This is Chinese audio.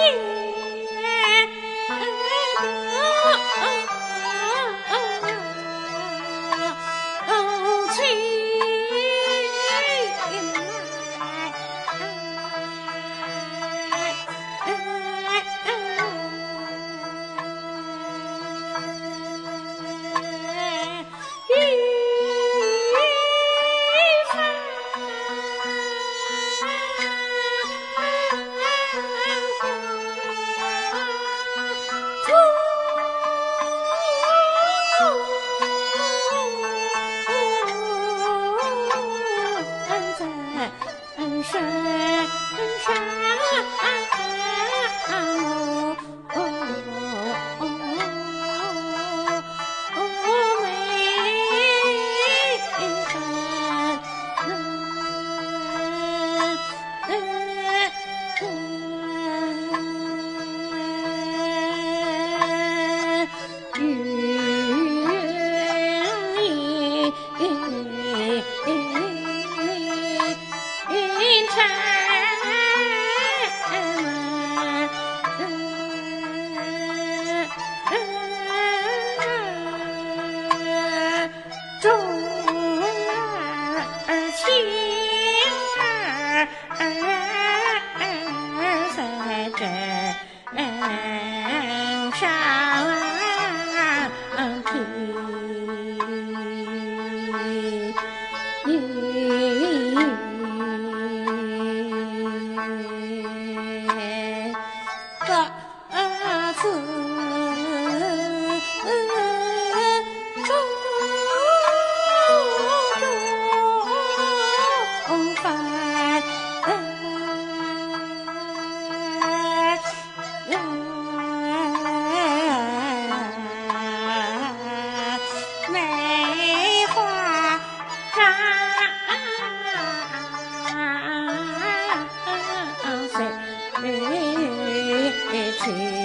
情。身。儿在这上听 সে